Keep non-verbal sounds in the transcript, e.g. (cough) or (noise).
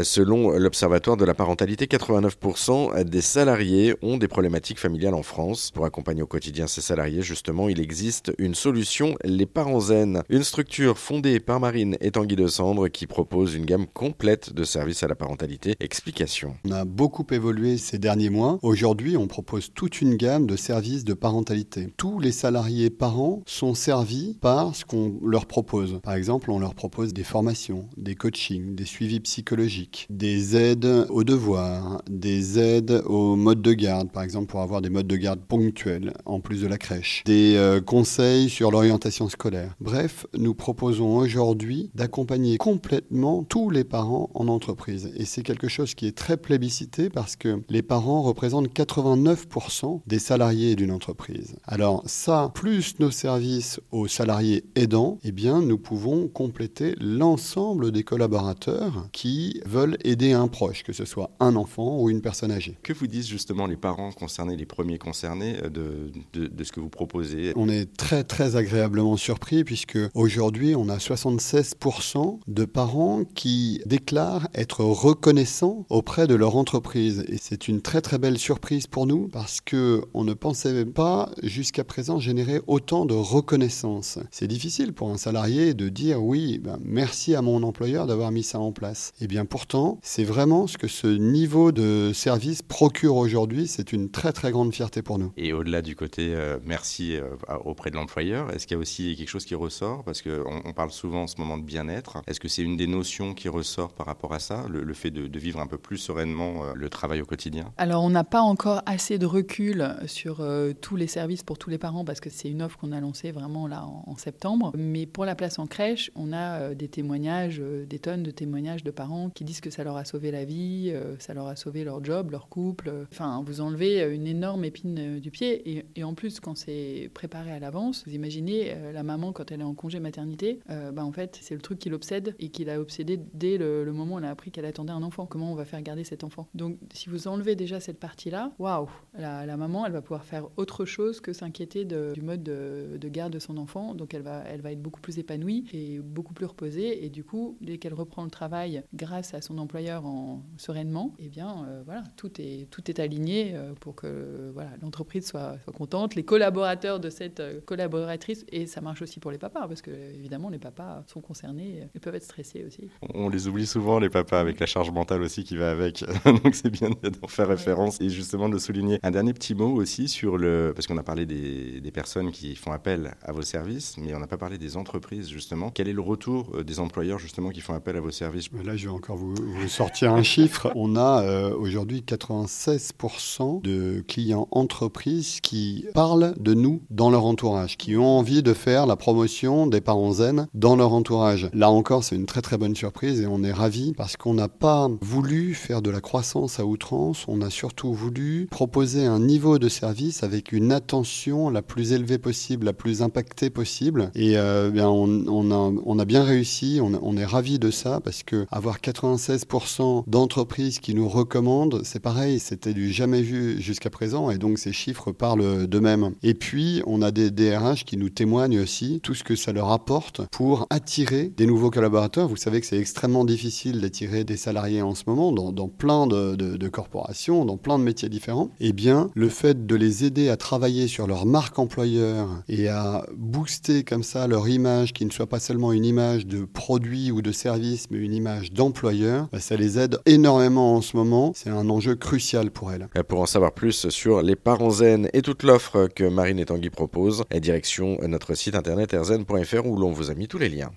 Selon l'Observatoire de la parentalité, 89% des salariés ont des problématiques familiales en France. Pour accompagner au quotidien ces salariés, justement, il existe une solution, les Parents Zen, une structure fondée par Marine et Tanguy de Cendre qui propose une gamme complète de services à la parentalité. Explication. On a beaucoup évolué ces derniers mois. Aujourd'hui, on propose toute une gamme de services de parentalité. Tous les salariés parents sont servis par ce qu'on leur propose. Par exemple, on leur propose des formations, des coachings, des suivis psychologiques des aides aux devoirs, des aides au mode de garde, par exemple pour avoir des modes de garde ponctuels en plus de la crèche, des euh, conseils sur l'orientation scolaire. Bref, nous proposons aujourd'hui d'accompagner complètement tous les parents en entreprise. Et c'est quelque chose qui est très plébiscité parce que les parents représentent 89% des salariés d'une entreprise. Alors ça, plus nos services aux salariés aidants, eh bien nous pouvons compléter l'ensemble des collaborateurs qui veulent aider un proche, que ce soit un enfant ou une personne âgée. Que vous disent justement les parents concernés, les premiers concernés euh, de, de, de ce que vous proposez? On est très très agréablement surpris puisque aujourd'hui on a 76% de parents qui déclarent être reconnaissants auprès de leur entreprise et c'est une très très belle surprise pour nous parce que on ne pensait pas jusqu'à présent générer autant de reconnaissance. C'est difficile pour un salarié de dire oui, ben, merci à mon employeur d'avoir mis ça en place. Et eh bien pour c'est vraiment ce que ce niveau de service procure aujourd'hui. C'est une très très grande fierté pour nous. Et au-delà du côté euh, merci euh, auprès de l'employeur, est-ce qu'il y a aussi quelque chose qui ressort? Parce qu'on on parle souvent en ce moment de bien-être. Est-ce que c'est une des notions qui ressort par rapport à ça, le, fait de, vivre un peu plus sereinement euh, le travail au quotidien? Alors on n'a pas encore assez de recul sur tous les services pour tous les parents parce que c'est une offre qu'on a lancée vraiment là en, en, septembre. Mais pour la place en crèche, on a des témoignages, des tonnes de témoignages de parents qui disent que ça leur a sauvé la vie, euh, ça leur a sauvé leur job, leur couple. Enfin, vous enlevez une énorme épine euh, du pied. Et, en plus, quand c'est préparé à l'avance, vous imaginez euh, la maman quand elle est en congé maternité, bah, en fait, c'est le truc qui l'obsède et qui l'a obsédé dès le, moment où elle a appris qu'elle attendait un enfant. Comment on va faire garder cet enfant? Donc, si vous enlevez déjà cette partie-là, waouh, la, maman, elle va pouvoir faire autre chose que s'inquiéter du mode de, de, garde de son enfant. Donc, elle va, elle va être beaucoup plus épanouie et beaucoup plus reposée. Et du coup, dès qu'elle reprend le travail grâce à son employeur en, sereinement, et eh bien euh, voilà, tout est, tout est aligné euh, pour que voilà, l'entreprise soit, soit, contente, les collaborateurs de cette euh, collaboratrice, et ça marche aussi pour les papas, parce que évidemment les papas sont concernés, ils peuvent être stressés aussi. On les oublie souvent, les papas, avec la charge mentale aussi qui va avec, (laughs) donc c'est bien d'en faire référence, et justement de souligner un dernier petit mot aussi sur le, parce qu'on a parlé des, des personnes qui font appel à vos services, mais on n'a pas parlé des entreprises justement. Quel est le retour des employeurs justement qui font appel à vos services? Là, je vais encore vous vous sortir un chiffre, on a euh, aujourd'hui 96% de clients entreprises qui parlent de nous dans leur entourage, qui ont envie de faire la promotion des parents zen dans leur entourage. Là encore, c'est une très très bonne surprise et on est ravis parce qu'on n'a pas voulu faire de la croissance à outrance, on a surtout voulu proposer un niveau de service avec une attention la plus élevée possible, la plus impactée possible. Et euh, bien, on, a, on, a, bien réussi, on, on est ravis de ça parce que avoir 96 16% d'entreprises qui nous recommandent, c'est pareil, c'était du jamais vu jusqu'à présent et donc ces chiffres parlent d'eux-mêmes. Et puis, on a des DRH qui nous témoignent aussi tout ce que ça leur apporte pour attirer des nouveaux collaborateurs. Vous savez que c'est extrêmement difficile d'attirer des salariés en ce moment dans, plein de, de, corporations, dans plein de métiers différents. Eh bien, le fait de les aider à travailler sur leur marque employeur et à booster comme ça leur image, qui ne soit pas seulement une image de produit ou de service, mais une image d'employeur, bah, ça les aide énormément en ce moment. C'est un enjeu crucial pour elles. Pour en savoir plus sur les parents zen et toute l'offre que Marine et Tanguy proposent, direction notre site internet erzen.fr où l'on vous a mis tous les liens.